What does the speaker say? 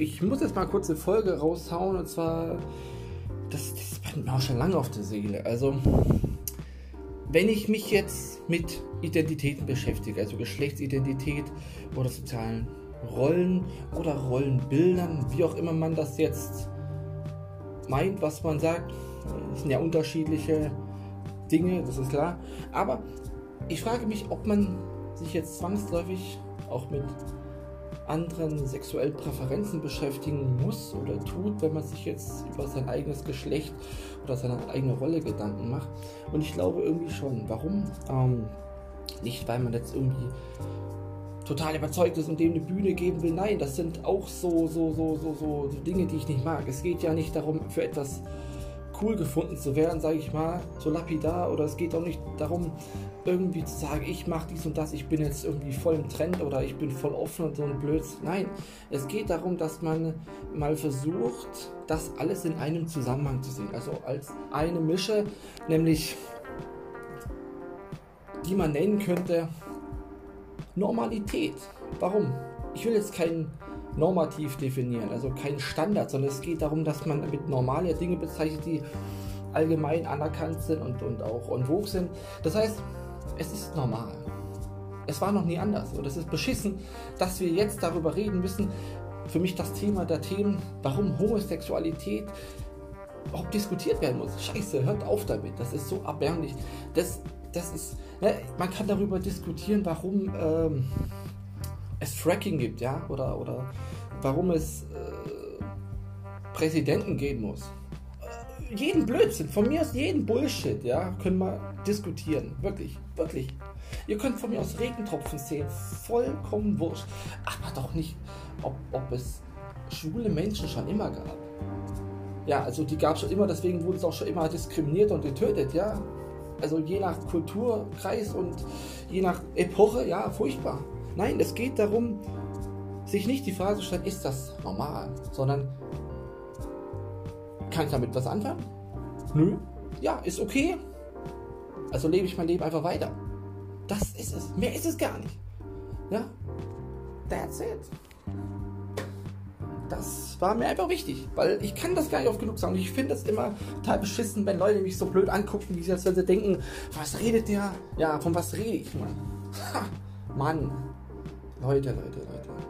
ich muss jetzt mal kurz eine Folge raushauen und zwar, das, das brennt mir auch schon lange auf der Seele. Also, wenn ich mich jetzt mit Identitäten beschäftige, also Geschlechtsidentität oder sozialen Rollen oder Rollenbildern, wie auch immer man das jetzt meint, was man sagt, das sind ja unterschiedliche Dinge, das ist klar. Aber ich frage mich, ob man sich jetzt zwangsläufig auch mit anderen sexuellen Präferenzen beschäftigen muss oder tut, wenn man sich jetzt über sein eigenes Geschlecht oder seine eigene Rolle Gedanken macht. Und ich glaube irgendwie schon. Warum? Ähm, nicht, weil man jetzt irgendwie total überzeugt ist und dem eine Bühne geben will. Nein, das sind auch so, so, so, so, so Dinge, die ich nicht mag. Es geht ja nicht darum, für etwas cool gefunden zu werden, sage ich mal, so lapidar. Oder es geht auch nicht darum, irgendwie zu sagen, ich mache dies und das, ich bin jetzt irgendwie voll im Trend oder ich bin voll offen und so ein Blödsinn. Nein, es geht darum, dass man mal versucht, das alles in einem Zusammenhang zu sehen. Also als eine Mische, nämlich die man nennen könnte Normalität. Warum? Ich will jetzt keinen normativ definieren, also kein Standard, sondern es geht darum, dass man mit normale Dinge bezeichnet, die allgemein anerkannt sind und, und auch en vogue sind. Das heißt, es ist normal. Es war noch nie anders und es ist beschissen, dass wir jetzt darüber reden müssen. Für mich das Thema der Themen, warum Homosexualität überhaupt diskutiert werden muss. Scheiße, hört auf damit. Das ist so erbärmlich. Das, das ist, ne, man kann darüber diskutieren, warum ähm, es Fracking gibt, ja, oder, oder warum es äh, Präsidenten geben muss. Äh, jeden Blödsinn, von mir aus jeden Bullshit, ja, können wir diskutieren. Wirklich, wirklich. Ihr könnt von mir aus Regentropfen sehen, vollkommen wurscht. Aber doch nicht, ob, ob es schwule Menschen schon immer gab. Ja, also die gab es schon immer, deswegen wurde es auch schon immer diskriminiert und getötet, ja. Also je nach Kulturkreis und je nach Epoche, ja, furchtbar. Nein, es geht darum, sich nicht die Frage zu stellen, ist das normal, sondern kann ich damit was anfangen? Nö. Ja, ist okay. Also lebe ich mein Leben einfach weiter. Das ist es. Mehr ist es gar nicht. Ja? That's it. Das war mir einfach wichtig, weil ich kann das gar nicht oft genug sagen. Ich finde es immer total beschissen, wenn Leute mich so blöd angucken, wie sie als wenn sie denken, was redet der? Ja, von was rede ich, Mann? Ha, Mann. 泣いて泣いて泣いて泣い。